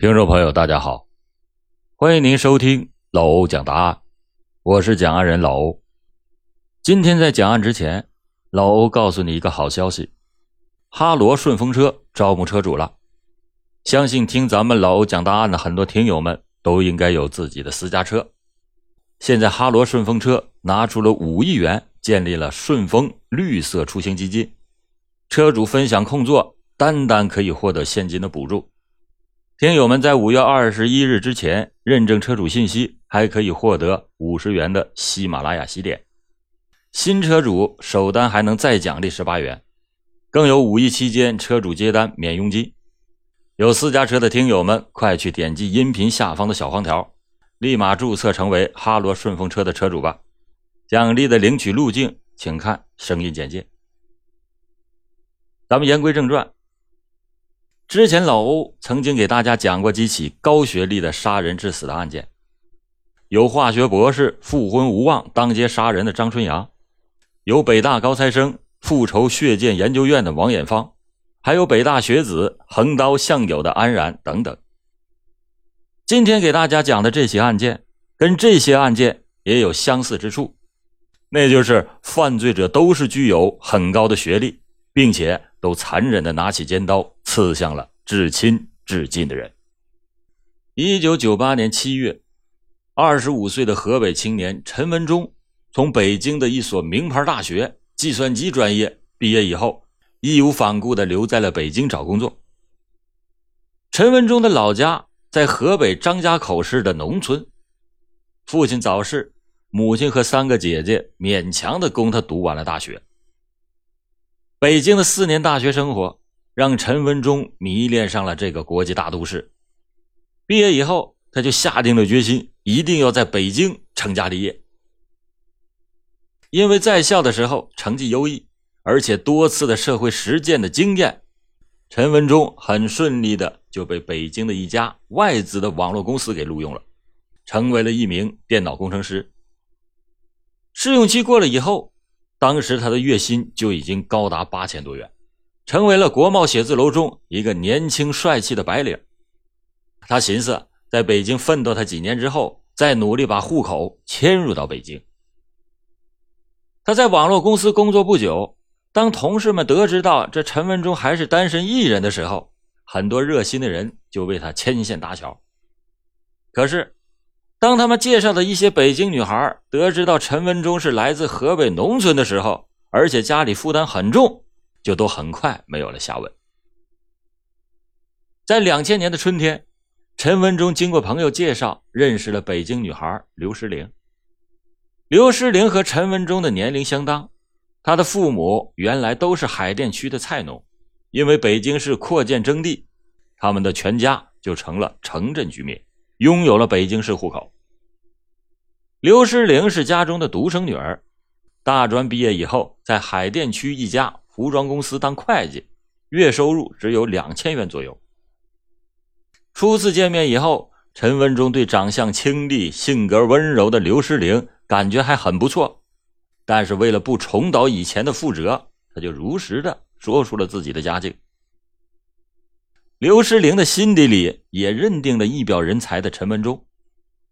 听众朋友，大家好，欢迎您收听老欧讲答案，我是讲案人老欧。今天在讲案之前，老欧告诉你一个好消息：哈罗顺风车招募车主了。相信听咱们老欧讲答案的很多听友们都应该有自己的私家车。现在哈罗顺风车拿出了五亿元，建立了顺风绿色出行基金，车主分享空座，单单可以获得现金的补助。听友们在五月二十一日之前认证车主信息，还可以获得五十元的喜马拉雅喜点。新车主首单还能再奖励十八元，更有五一期间车主接单免佣金。有私家车的听友们，快去点击音频下方的小黄条，立马注册成为哈罗顺风车的车主吧。奖励的领取路径，请看声音简介。咱们言归正传。之前老欧曾经给大家讲过几起高学历的杀人致死的案件，有化学博士复婚无望当街杀人的张春阳，有北大高材生复仇血溅研究院的王艳芳，还有北大学子横刀向友的安然等等。今天给大家讲的这起案件，跟这些案件也有相似之处，那就是犯罪者都是具有很高的学历，并且。都残忍的拿起尖刀刺向了至亲至近的人。一九九八年七月，二十五岁的河北青年陈文忠从北京的一所名牌大学计算机专业毕业以后，义无反顾的留在了北京找工作。陈文忠的老家在河北张家口市的农村，父亲早逝，母亲和三个姐姐勉强的供他读完了大学。北京的四年大学生活让陈文忠迷恋上了这个国际大都市。毕业以后，他就下定了决心，一定要在北京成家立业。因为在校的时候成绩优异，而且多次的社会实践的经验，陈文忠很顺利的就被北京的一家外资的网络公司给录用了，成为了一名电脑工程师。试用期过了以后。当时他的月薪就已经高达八千多元，成为了国贸写字楼中一个年轻帅气的白领。他寻思在北京奋斗他几年之后，再努力把户口迁入到北京。他在网络公司工作不久，当同事们得知到这陈文忠还是单身一人的时候，很多热心的人就为他牵线搭桥。可是。当他们介绍的一些北京女孩得知到陈文忠是来自河北农村的时候，而且家里负担很重，就都很快没有了下文。在两千年的春天，陈文忠经过朋友介绍认识了北京女孩刘诗玲。刘诗玲和陈文忠的年龄相当，她的父母原来都是海淀区的菜农，因为北京市扩建征地，他们的全家就成了城镇居民。拥有了北京市户口。刘诗玲是家中的独生女儿，大专毕业以后，在海淀区一家服装公司当会计，月收入只有两千元左右。初次见面以后，陈文忠对长相清丽、性格温柔的刘诗玲感觉还很不错，但是为了不重蹈以前的覆辙，他就如实的说出了自己的家境。刘诗玲的心底里也认定了一表人才的陈文忠，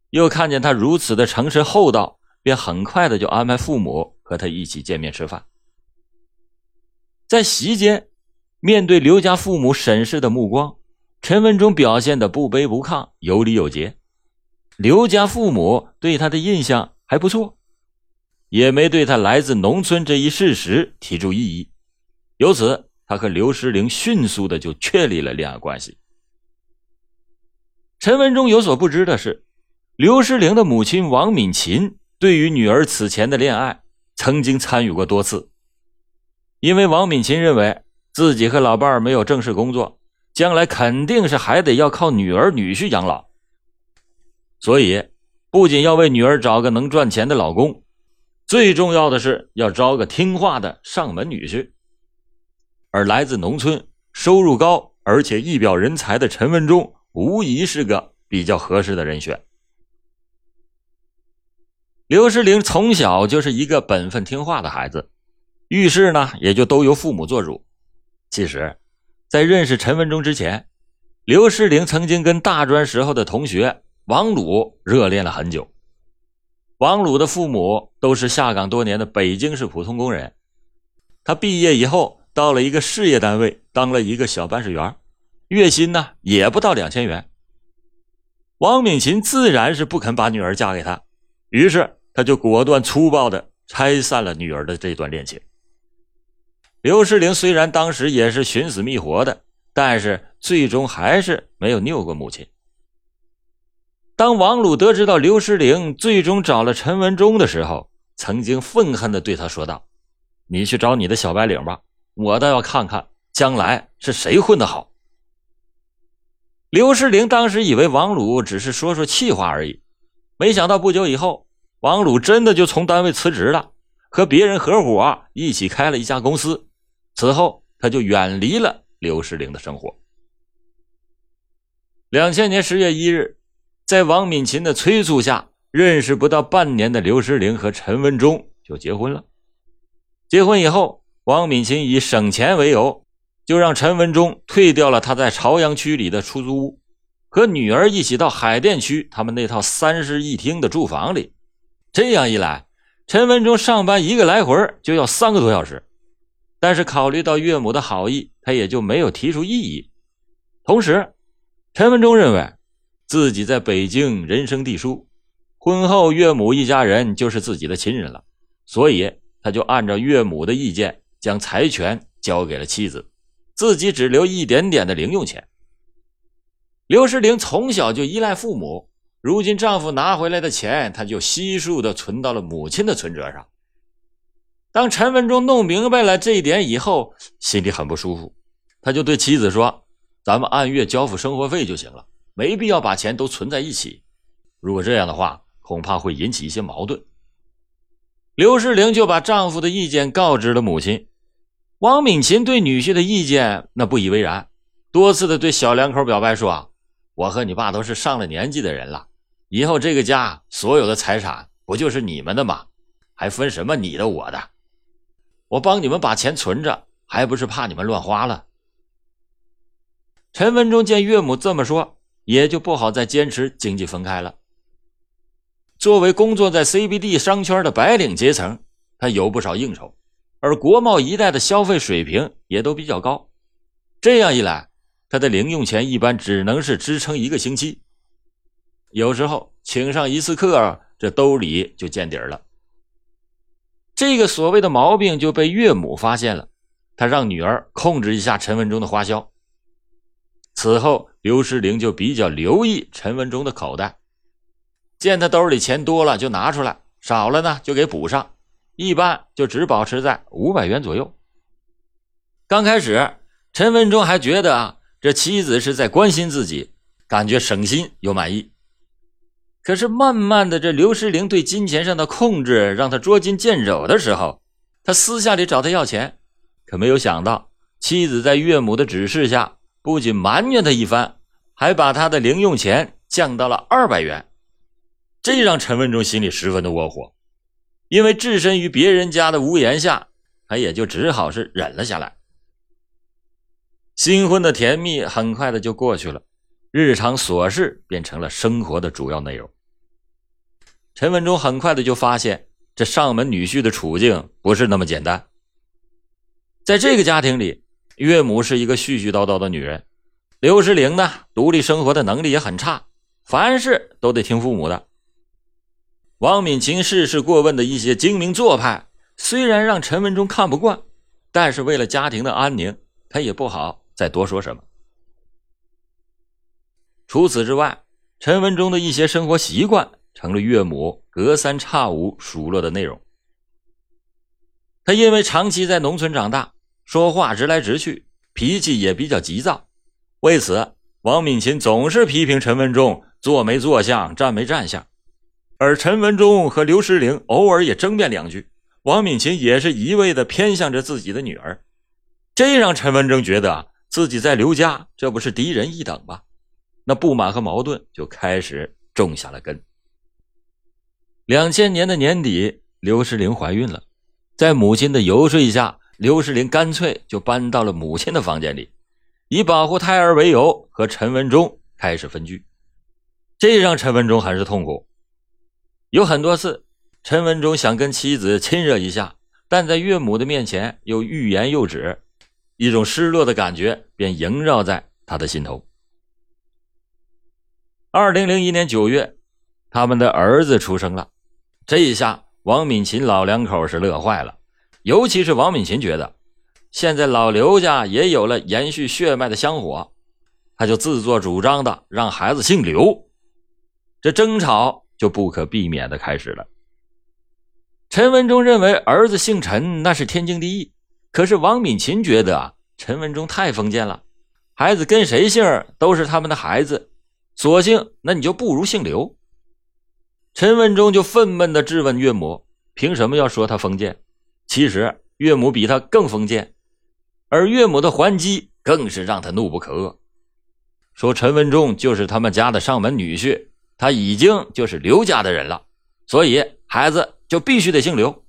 又看见他如此的诚实厚道，便很快的就安排父母和他一起见面吃饭。在席间，面对刘家父母审视的目光，陈文忠表现的不卑不亢，有礼有节。刘家父母对他的印象还不错，也没对他来自农村这一事实提出异议，由此。他和刘诗玲迅速的就确立了恋爱关系。陈文忠有所不知的是，刘诗玲的母亲王敏琴对于女儿此前的恋爱曾经参与过多次，因为王敏琴认为自己和老伴儿没有正式工作，将来肯定是还得要靠女儿女婿养老，所以不仅要为女儿找个能赚钱的老公，最重要的是要招个听话的上门女婿。而来自农村、收入高而且一表人才的陈文忠，无疑是个比较合适的人选。刘诗玲从小就是一个本分听话的孩子，遇事呢也就都由父母做主。其实，在认识陈文忠之前，刘世玲曾经跟大专时候的同学王鲁热恋了很久。王鲁的父母都是下岗多年的北京市普通工人，他毕业以后到了一个事业单位当了一个小办事员，月薪呢也不到两千元。王敏琴自然是不肯把女儿嫁给他，于是他就果断粗暴的拆散了女儿的这段恋情。刘世玲虽然当时也是寻死觅活的，但是最终还是没有拗过母亲。当王鲁得知到刘世玲最终找了陈文忠的时候，曾经愤恨的对他说道：“你去找你的小白领吧，我倒要看看将来是谁混得好。”刘世玲当时以为王鲁只是说说气话而已，没想到不久以后，王鲁真的就从单位辞职了，和别人合伙一起开了一家公司。此后，他就远离了刘世玲的生活。两千年十月一日。在王敏琴的催促下，认识不到半年的刘诗玲和陈文忠就结婚了。结婚以后，王敏琴以省钱为由，就让陈文忠退掉了他在朝阳区里的出租屋，和女儿一起到海淀区他们那套三室一厅的住房里。这样一来，陈文忠上班一个来回就要三个多小时。但是考虑到岳母的好意，他也就没有提出异议。同时，陈文忠认为。自己在北京人生地疏，婚后岳母一家人就是自己的亲人了，所以他就按照岳母的意见，将财权交给了妻子，自己只留一点点的零用钱。刘世玲从小就依赖父母，如今丈夫拿回来的钱，她就悉数的存到了母亲的存折上。当陈文忠弄明白了这一点以后，心里很不舒服，他就对妻子说：“咱们按月交付生活费就行了。”没必要把钱都存在一起，如果这样的话，恐怕会引起一些矛盾。刘世玲就把丈夫的意见告知了母亲。王敏琴对女婿的意见那不以为然，多次的对小两口表白说：“我和你爸都是上了年纪的人了，以后这个家所有的财产不就是你们的吗？还分什么你的我的？我帮你们把钱存着，还不是怕你们乱花了？”陈文忠见岳母这么说。也就不好再坚持经济分开了。作为工作在 CBD 商圈的白领阶层，他有不少应酬，而国贸一带的消费水平也都比较高。这样一来，他的零用钱一般只能是支撑一个星期。有时候请上一次课，这兜里就见底儿了。这个所谓的毛病就被岳母发现了，他让女儿控制一下陈文忠的花销。此后，刘诗玲就比较留意陈文忠的口袋，见他兜里钱多了就拿出来，少了呢就给补上，一般就只保持在五百元左右。刚开始，陈文忠还觉得啊，这妻子是在关心自己，感觉省心又满意。可是慢慢的，这刘诗玲对金钱上的控制让他捉襟见肘的时候，他私下里找他要钱，可没有想到妻子在岳母的指示下。不仅埋怨他一番，还把他的零用钱降到了二百元，这让陈文忠心里十分的窝火。因为置身于别人家的屋檐下，他也就只好是忍了下来。新婚的甜蜜很快的就过去了，日常琐事变成了生活的主要内容。陈文忠很快的就发现，这上门女婿的处境不是那么简单。在这个家庭里。岳母是一个絮絮叨叨的女人，刘世玲呢，独立生活的能力也很差，凡事都得听父母的。王敏琴事事过问的一些精明做派，虽然让陈文忠看不惯，但是为了家庭的安宁，他也不好再多说什么。除此之外，陈文忠的一些生活习惯成了岳母隔三差五数落的内容。他因为长期在农村长大。说话直来直去，脾气也比较急躁。为此，王敏琴总是批评陈文忠坐没坐相，站没站相。而陈文忠和刘诗玲偶尔也争辩两句，王敏琴也是一味的偏向着自己的女儿，这让陈文忠觉得啊自己在刘家这不是低人一等吗？那不满和矛盾就开始种下了根。两千年的年底，刘诗玲怀孕了，在母亲的游说下。刘世玲干脆就搬到了母亲的房间里，以保护胎儿为由和陈文忠开始分居，这让陈文忠很是痛苦。有很多次，陈文忠想跟妻子亲热一下，但在岳母的面前又欲言又止，一种失落的感觉便萦绕在他的心头。二零零一年九月，他们的儿子出生了，这一下王敏琴老两口是乐坏了，尤其是王敏琴觉得，现在老刘家也有了延续血脉的香火，他就自作主张的让孩子姓刘，这争吵。就不可避免的开始了。陈文忠认为儿子姓陈那是天经地义，可是王敏琴觉得啊，陈文忠太封建了，孩子跟谁姓都是他们的孩子，索性那你就不如姓刘。陈文忠就愤懑的质问岳母，凭什么要说他封建？其实岳母比他更封建，而岳母的还击更是让他怒不可遏，说陈文忠就是他们家的上门女婿。他已经就是刘家的人了，所以孩子就必须得姓刘。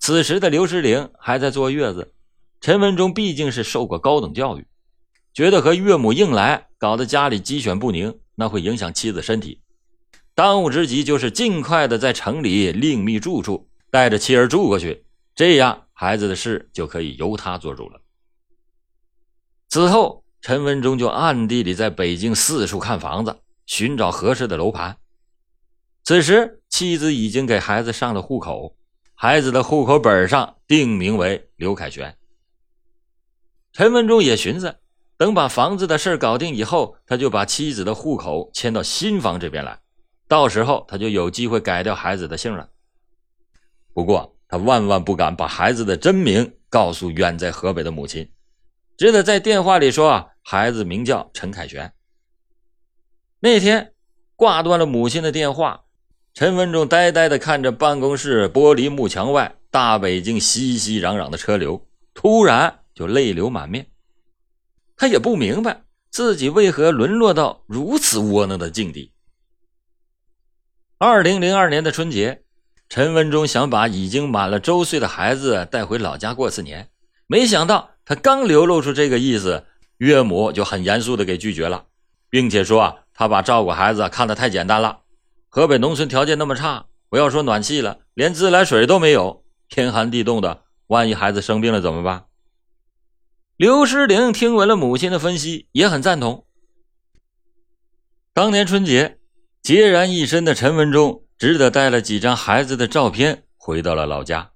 此时的刘诗玲还在坐月子，陈文忠毕竟是受过高等教育，觉得和岳母硬来，搞得家里鸡犬不宁，那会影响妻子身体。当务之急就是尽快的在城里另觅住处，带着妻儿住过去，这样孩子的事就可以由他做主了。此后，陈文忠就暗地里在北京四处看房子。寻找合适的楼盘。此时，妻子已经给孩子上了户口，孩子的户口本上定名为刘凯旋。陈文忠也寻思，等把房子的事搞定以后，他就把妻子的户口迁到新房这边来，到时候他就有机会改掉孩子的姓了。不过，他万万不敢把孩子的真名告诉远在河北的母亲，只得在电话里说：“，孩子名叫陈凯旋。”那天挂断了母亲的电话，陈文忠呆呆地看着办公室玻璃幕墙外大北京熙熙攘攘的车流，突然就泪流满面。他也不明白自己为何沦落到如此窝囊的境地。二零零二年的春节，陈文忠想把已经满了周岁的孩子带回老家过次年，没想到他刚流露出这个意思，岳母就很严肃地给拒绝了，并且说啊。他把照顾孩子看得太简单了。河北农村条件那么差，不要说暖气了，连自来水都没有，天寒地冻的，万一孩子生病了怎么办？刘诗玲听闻了母亲的分析，也很赞同。当年春节，孑然一身的陈文忠只得带了几张孩子的照片回到了老家，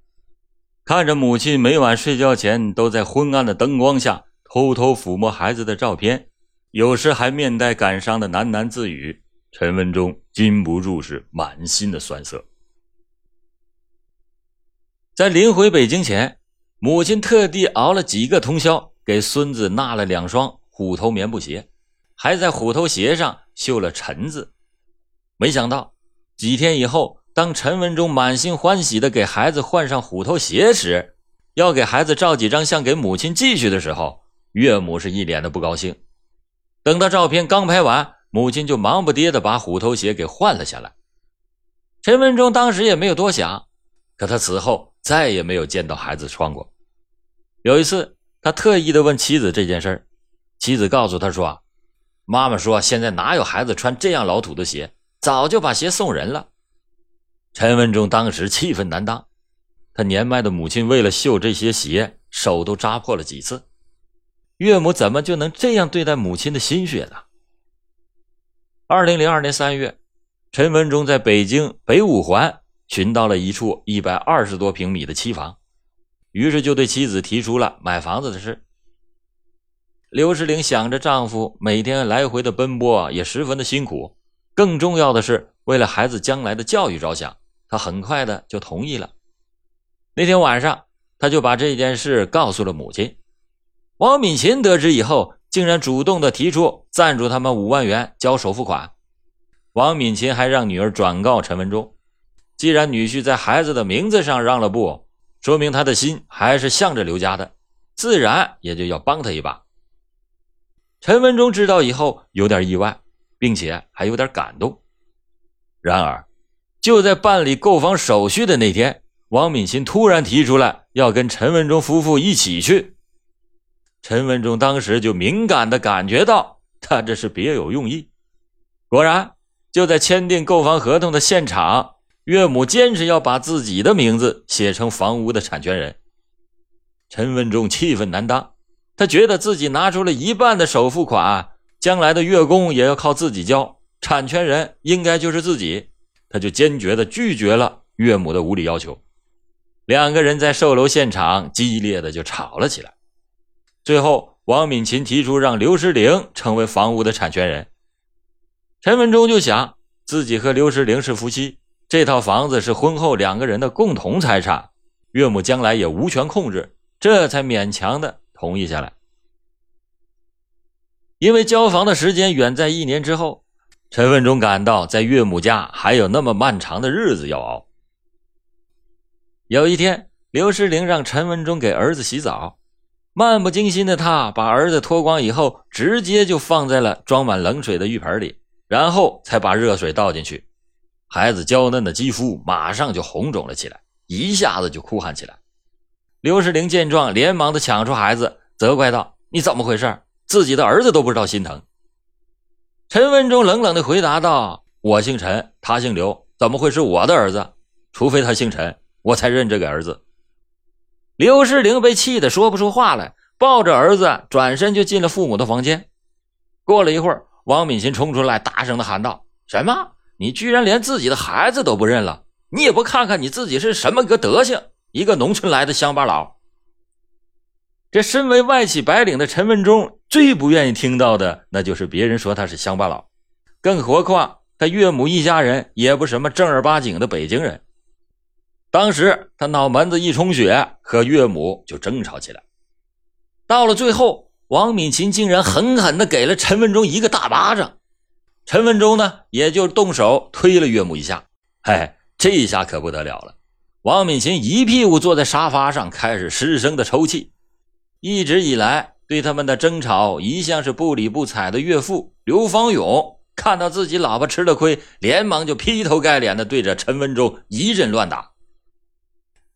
看着母亲每晚睡觉前都在昏暗的灯光下偷偷抚摸孩子的照片。有时还面带感伤的喃喃自语，陈文忠禁不住是满心的酸涩。在临回北京前，母亲特地熬了几个通宵，给孙子纳了两双虎头棉布鞋，还在虎头鞋上绣了“陈”字。没想到几天以后，当陈文忠满心欢喜的给孩子换上虎头鞋时，要给孩子照几张相给母亲寄去的时候，岳母是一脸的不高兴。等到照片刚拍完，母亲就忙不迭地把虎头鞋给换了下来。陈文忠当时也没有多想，可他此后再也没有见到孩子穿过。有一次，他特意的问妻子这件事儿，妻子告诉他说：“妈妈说现在哪有孩子穿这样老土的鞋，早就把鞋送人了。”陈文忠当时气愤难当，他年迈的母亲为了绣这些鞋，手都扎破了几次。岳母怎么就能这样对待母亲的心血呢？二零零二年三月，陈文忠在北京北五环寻到了一处一百二十多平米的期房，于是就对妻子提出了买房子的事。刘世玲想着丈夫每天来回的奔波也十分的辛苦，更重要的是为了孩子将来的教育着想，她很快的就同意了。那天晚上，她就把这件事告诉了母亲。王敏琴得知以后，竟然主动的提出赞助他们五万元交首付款。王敏琴还让女儿转告陈文忠，既然女婿在孩子的名字上让了步，说明他的心还是向着刘家的，自然也就要帮他一把。陈文忠知道以后有点意外，并且还有点感动。然而，就在办理购房手续的那天，王敏琴突然提出来要跟陈文忠夫妇一起去。陈文忠当时就敏感的感觉到他这是别有用意。果然，就在签订购房合同的现场，岳母坚持要把自己的名字写成房屋的产权人。陈文忠气愤难当，他觉得自己拿出了一半的首付款，将来的月供也要靠自己交，产权人应该就是自己，他就坚决的拒绝了岳母的无理要求。两个人在售楼现场激烈的就吵了起来。最后，王敏琴提出让刘诗玲成为房屋的产权人。陈文忠就想，自己和刘诗玲是夫妻，这套房子是婚后两个人的共同财产，岳母将来也无权控制。这才勉强的同意下来。因为交房的时间远在一年之后，陈文忠感到在岳母家还有那么漫长的日子要熬。有一天，刘诗玲让陈文忠给儿子洗澡，漫不经心的他把儿子脱光以后，直接就放在了装满冷水的浴盆里，然后才把热水倒进去。孩子娇嫩的肌肤马上就红肿了起来，一下子就哭喊起来。刘世玲见状，连忙的抢出孩子，责怪道：“你怎么回事？自己的儿子都不知道心疼。”陈文忠冷冷的回答道：“我姓陈，他姓刘，怎么会是我的儿子？除非他姓陈，我才认这个儿子。”刘世玲被气得说不出话来，抱着儿子转身就进了父母的房间。过了一会儿，王敏琴冲出来，大声的喊道：“什么？你居然连自己的孩子都不认了？你也不看看你自己是什么个德行？”一个农村来的乡巴佬，这身为外企白领的陈文忠最不愿意听到的，那就是别人说他是乡巴佬。更何况他岳母一家人也不什么正儿八经的北京人。当时他脑门子一充血，和岳母就争吵起来。到了最后，王敏琴竟然狠狠的给了陈文忠一个大巴掌。陈文忠呢，也就动手推了岳母一下。嘿，这一下可不得了了。王敏琴一屁股坐在沙发上，开始失声的抽泣。一直以来对他们的争吵一向是不理不睬的岳父刘方勇，看到自己老婆吃了亏，连忙就劈头盖脸的对着陈文忠一阵乱打。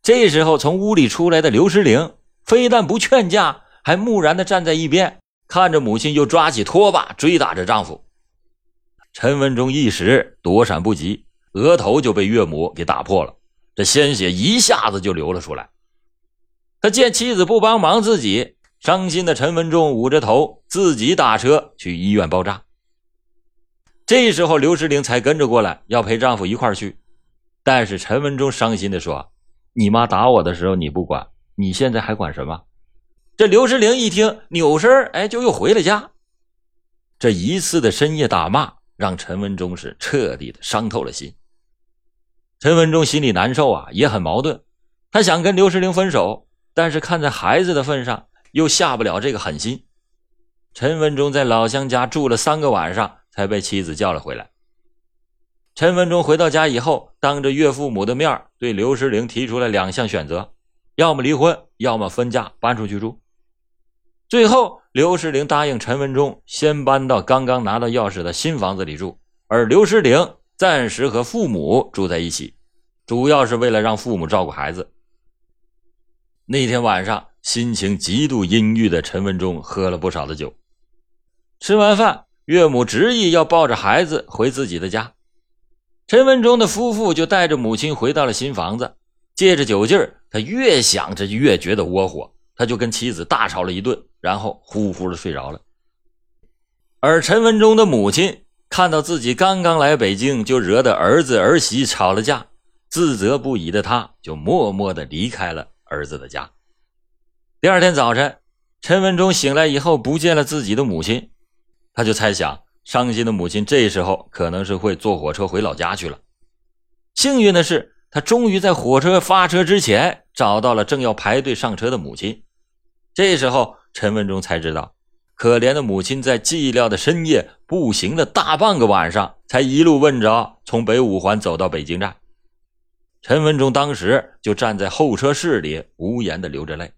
这时候从屋里出来的刘诗玲，非但不劝架，还木然的站在一边，看着母亲又抓起拖把追打着丈夫。陈文忠一时躲闪不及，额头就被岳母给打破了。这鲜血一下子就流了出来。他见妻子不帮忙自己，伤心的陈文忠捂着头，自己打车去医院包扎。这时候，刘诗玲才跟着过来，要陪丈夫一块去。但是陈文忠伤心的说：“你妈打我的时候你不管，你现在还管什么？”这刘诗玲一听，扭身哎，就又回了家。这一次的深夜打骂，让陈文忠是彻底的伤透了心。陈文忠心里难受啊，也很矛盾。他想跟刘诗玲分手，但是看在孩子的份上，又下不了这个狠心。陈文忠在老乡家住了三个晚上，才被妻子叫了回来。陈文忠回到家以后，当着岳父母的面对刘诗玲提出了两项选择：要么离婚，要么分家搬出去住。最后，刘诗玲答应陈文忠先搬到刚刚拿到钥匙的新房子里住，而刘诗玲。暂时和父母住在一起，主要是为了让父母照顾孩子。那天晚上，心情极度阴郁的陈文忠喝了不少的酒。吃完饭，岳母执意要抱着孩子回自己的家，陈文忠的夫妇就带着母亲回到了新房子。借着酒劲儿，他越想着越觉得窝火，他就跟妻子大吵了一顿，然后呼呼的睡着了。而陈文忠的母亲。看到自己刚刚来北京就惹得儿子儿媳吵了架，自责不已的他，就默默的离开了儿子的家。第二天早晨，陈文忠醒来以后不见了自己的母亲，他就猜想，伤心的母亲这时候可能是会坐火车回老家去了。幸运的是，他终于在火车发车之前找到了正要排队上车的母亲。这时候，陈文忠才知道。可怜的母亲在寂寥的深夜步行了大半个晚上，才一路问着从北五环走到北京站。陈文忠当时就站在候车室里，无言的流着泪。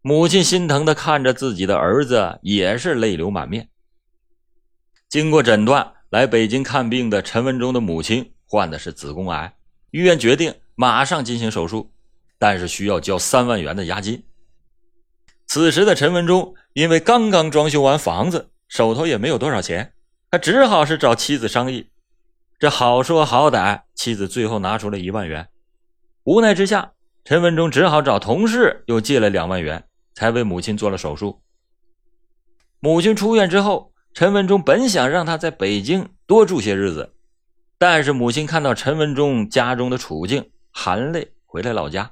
母亲心疼的看着自己的儿子，也是泪流满面。经过诊断，来北京看病的陈文忠的母亲患的是子宫癌，医院决定马上进行手术，但是需要交三万元的押金。此时的陈文忠因为刚刚装修完房子，手头也没有多少钱，他只好是找妻子商议。这好说好歹，妻子最后拿出了一万元。无奈之下，陈文忠只好找同事又借了两万元，才为母亲做了手术。母亲出院之后，陈文忠本想让他在北京多住些日子，但是母亲看到陈文忠家中的处境，含泪回了老家。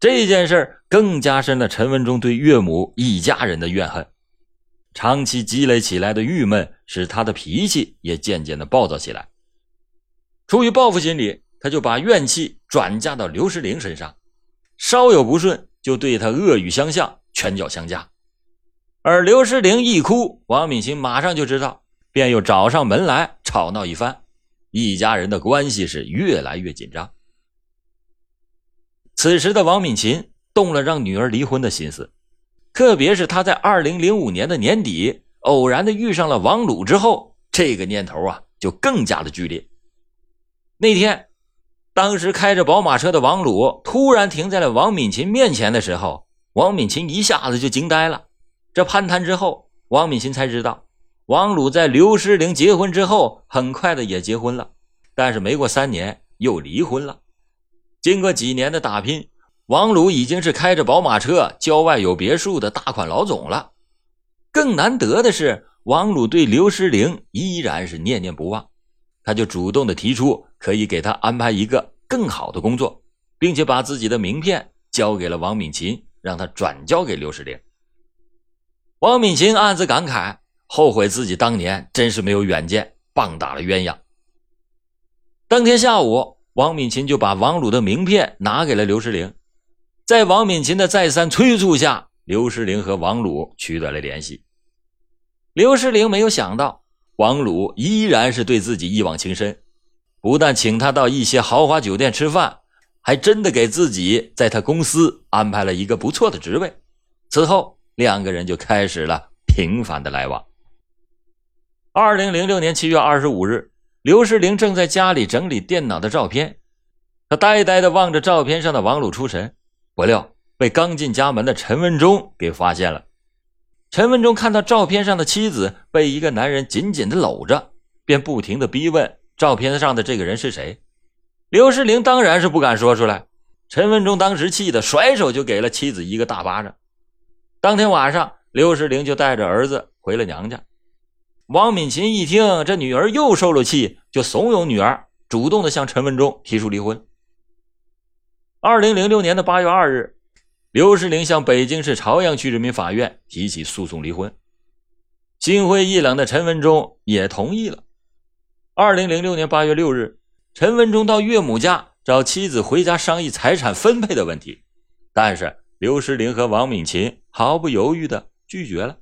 这件事更加深了陈文忠对岳母一家人的怨恨，长期积累起来的郁闷使他的脾气也渐渐的暴躁起来。出于报复心理，他就把怨气转嫁到刘世玲身上，稍有不顺就对他恶语相向，拳脚相加。而刘世玲一哭，王敏琴马上就知道，便又找上门来吵闹一番，一家人的关系是越来越紧张。此时的王敏琴动了让女儿离婚的心思，特别是她在二零零五年的年底偶然的遇上了王鲁之后，这个念头啊就更加的剧烈。那天，当时开着宝马车的王鲁突然停在了王敏琴面前的时候，王敏琴一下子就惊呆了。这攀谈之后，王敏琴才知道，王鲁在刘诗玲结婚之后，很快的也结婚了，但是没过三年又离婚了。经过几年的打拼，王鲁已经是开着宝马车、郊外有别墅的大款老总了。更难得的是，王鲁对刘诗玲依然是念念不忘，他就主动的提出可以给他安排一个更好的工作，并且把自己的名片交给了王敏琴，让他转交给刘诗玲。王敏琴暗自感慨，后悔自己当年真是没有远见，棒打了鸳鸯。当天下午。王敏琴就把王鲁的名片拿给了刘世玲，在王敏琴的再三催促下，刘世玲和王鲁取得了联系。刘世玲没有想到，王鲁依然是对自己一往情深，不但请他到一些豪华酒店吃饭，还真的给自己在他公司安排了一个不错的职位。此后，两个人就开始了频繁的来往。二零零六年七月二十五日。刘世玲正在家里整理电脑的照片，他呆呆地望着照片上的王鲁出神，不料被刚进家门的陈文忠给发现了。陈文忠看到照片上的妻子被一个男人紧紧地搂着，便不停地逼问照片上的这个人是谁。刘世玲当然是不敢说出来。陈文忠当时气得甩手就给了妻子一个大巴掌。当天晚上，刘世玲就带着儿子回了娘家。王敏琴一听这女儿又受了气，就怂恿女儿主动的向陈文忠提出离婚。二零零六年的八月二日，刘世玲向北京市朝阳区人民法院提起诉讼离婚，心灰意冷的陈文忠也同意了。二零零六年八月六日，陈文忠到岳母家找妻子回家商议财产分配的问题，但是刘世玲和王敏琴毫不犹豫的拒绝了。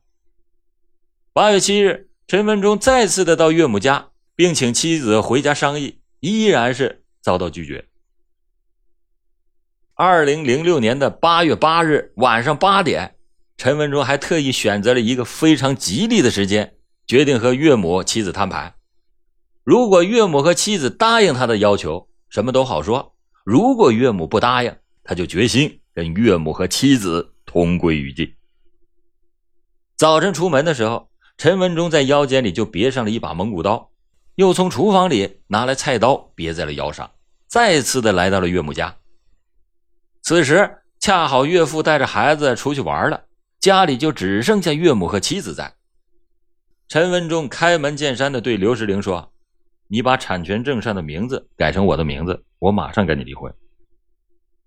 八月七日。陈文忠再次的到岳母家，并请妻子回家商议，依然是遭到拒绝。二零零六年的八月八日晚上八点，陈文忠还特意选择了一个非常吉利的时间，决定和岳母、妻子摊牌。如果岳母和妻子答应他的要求，什么都好说；如果岳母不答应，他就决心跟岳母和妻子同归于尽。早晨出门的时候。陈文忠在腰间里就别上了一把蒙古刀，又从厨房里拿来菜刀别在了腰上，再次的来到了岳母家。此时恰好岳父带着孩子出去玩了，家里就只剩下岳母和妻子在。陈文忠开门见山的对刘世玲说：“你把产权证上的名字改成我的名字，我马上跟你离婚。”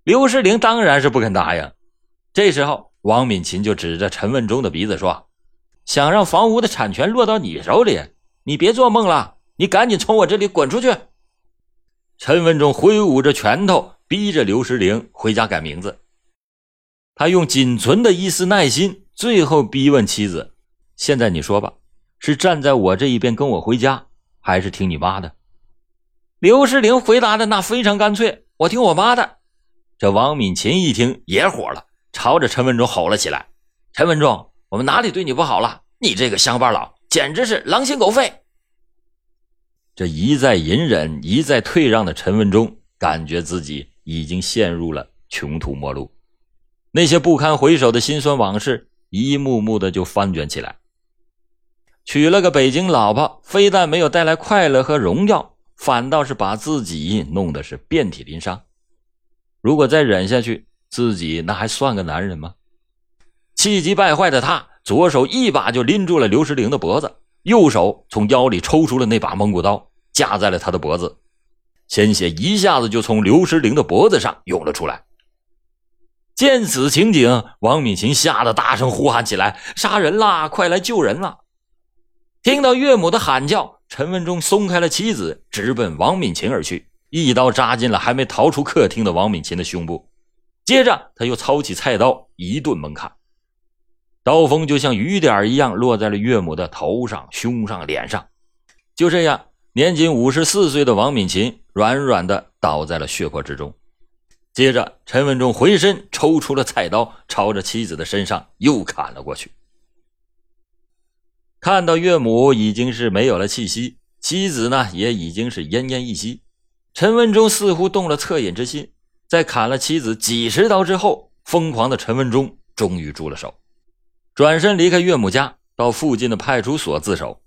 刘世玲当然是不肯答应。这时候，王敏琴就指着陈文忠的鼻子说。想让房屋的产权落到你手里，你别做梦了！你赶紧从我这里滚出去！陈文忠挥舞着拳头，逼着刘石玲回家改名字。他用仅存的一丝耐心，最后逼问妻子：“现在你说吧，是站在我这一边跟我回家，还是听你妈的？”刘世玲回答的那非常干脆：“我听我妈的。”这王敏琴一听也火了，朝着陈文忠吼了起来：“陈文忠！”我们哪里对你不好了？你这个乡巴佬，简直是狼心狗肺！这一再隐忍、一再退让的陈文忠，感觉自己已经陷入了穷途末路。那些不堪回首的辛酸往事一幕幕的就翻卷起来。娶了个北京老婆，非但没有带来快乐和荣耀，反倒是把自己弄得是遍体鳞伤。如果再忍下去，自己那还算个男人吗？气急败坏的他，左手一把就拎住了刘石玲的脖子，右手从腰里抽出了那把蒙古刀，架在了他的脖子，鲜血一下子就从刘石玲的脖子上涌了出来。见此情景，王敏琴吓得大声呼喊起来：“杀人啦！快来救人了！”听到岳母的喊叫，陈文忠松开了妻子，直奔王敏琴而去，一刀扎进了还没逃出客厅的王敏琴的胸部。接着，他又操起菜刀，一顿猛砍，刀锋就像雨点一样落在了岳母的头上、胸上、脸上。就这样，年仅五十四岁的王敏琴软软的倒在了血泊之中。接着，陈文忠回身抽出了菜刀，朝着妻子的身上又砍了过去。看到岳母已经是没有了气息，妻子呢也已经是奄奄一息，陈文忠似乎动了恻隐之心，在砍了妻子几十刀之后，疯狂的陈文忠终于住了手，转身离开岳母家，到附近的派出所自首。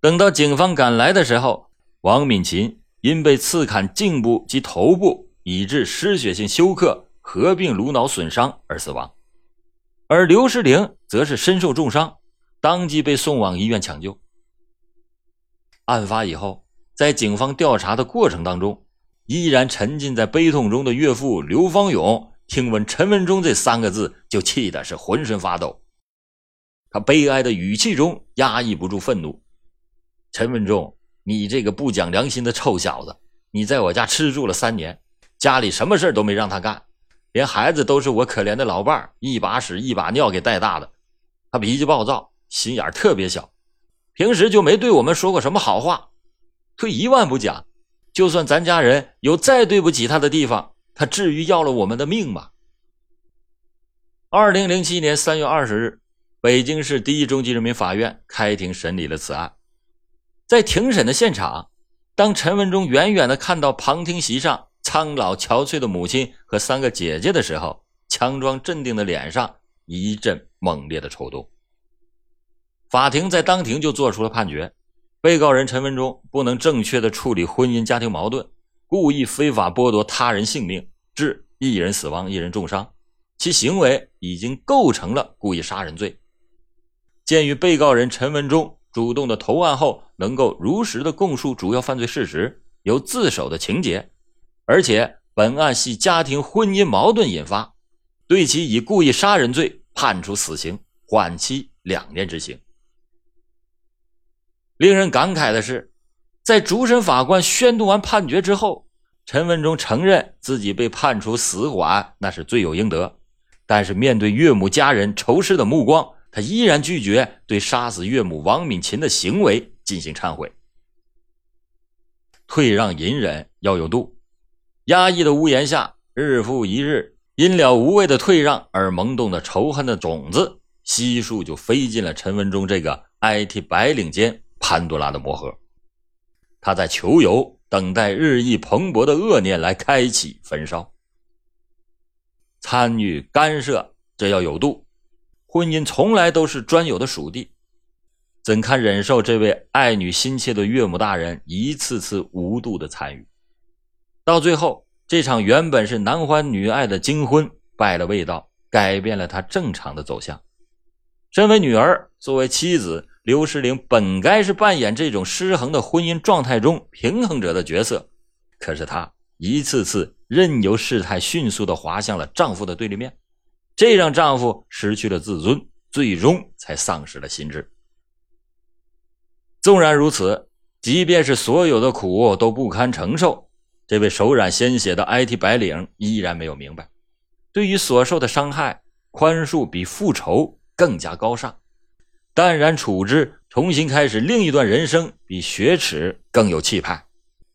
等到警方赶来的时候，王敏琴因被刺砍颈部及头部，以致失血性休克合并颅脑损伤而死亡，而刘世玲则是身受重伤。当即被送往医院抢救。案发以后，在警方调查的过程当中，依然沉浸在悲痛中的岳父刘方勇，听闻陈文忠这三个字，就气的是浑身发抖。他悲哀的语气中压抑不住愤怒：“陈文忠，你这个不讲良心的臭小子！你在我家吃住了三年，家里什么事都没让他干，连孩子都是我可怜的老伴儿一把屎一把尿给带大的。他脾气暴躁。”心眼特别小，平时就没对我们说过什么好话。退一万步讲，就算咱家人有再对不起他的地方，他至于要了我们的命吗？二零零七年三月二十日，北京市第一中级人民法院开庭审理了此案。在庭审的现场，当陈文忠远远的看到旁听席上苍老憔悴的母亲和三个姐姐的时候，强装镇定的脸上一阵猛烈的抽动。法庭在当庭就做出了判决：被告人陈文忠不能正确的处理婚姻家庭矛盾，故意非法剥夺他人性命，致一人死亡、一人重伤，其行为已经构成了故意杀人罪。鉴于被告人陈文忠主动的投案后，能够如实的供述主要犯罪事实，有自首的情节，而且本案系家庭婚姻矛盾引发，对其以故意杀人罪判处死刑，缓期两年执行。令人感慨的是，在主审法官宣读完判决之后，陈文忠承认自己被判处死缓，那是罪有应得。但是面对岳母家人仇视的目光，他依然拒绝对杀死岳母王敏琴的行为进行忏悔。退让隐忍要有度，压抑的屋檐下，日复一日，因了无谓的退让而萌动的仇恨的种子，悉数就飞进了陈文忠这个 IT 白领间。潘多拉的魔盒，他在求游，等待日益蓬勃的恶念来开启焚烧。参与干涉，这要有度。婚姻从来都是专有的属地，怎堪忍受这位爱女心切的岳母大人一次次无度的参与？到最后，这场原本是男欢女爱的金婚败了味道，改变了他正常的走向。身为女儿，作为妻子。刘诗玲本该是扮演这种失衡的婚姻状态中平衡者的角色，可是她一次次任由事态迅速的滑向了丈夫的对立面，这让丈夫失去了自尊，最终才丧失了心智。纵然如此，即便是所有的苦都不堪承受，这位手染鲜血的 IT 白领依然没有明白，对于所受的伤害，宽恕比复仇更加高尚。淡然处之，重新开始另一段人生，比雪耻更有气派。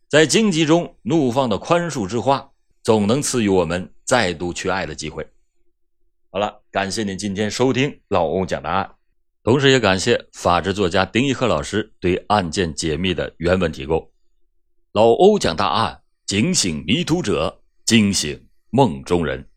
在荆棘中怒放的宽恕之花，总能赐予我们再度去爱的机会。好了，感谢您今天收听老欧讲答案，同时也感谢法制作家丁一鹤老师对案件解密的原文提供。老欧讲大案，警醒迷途者，惊醒梦中人。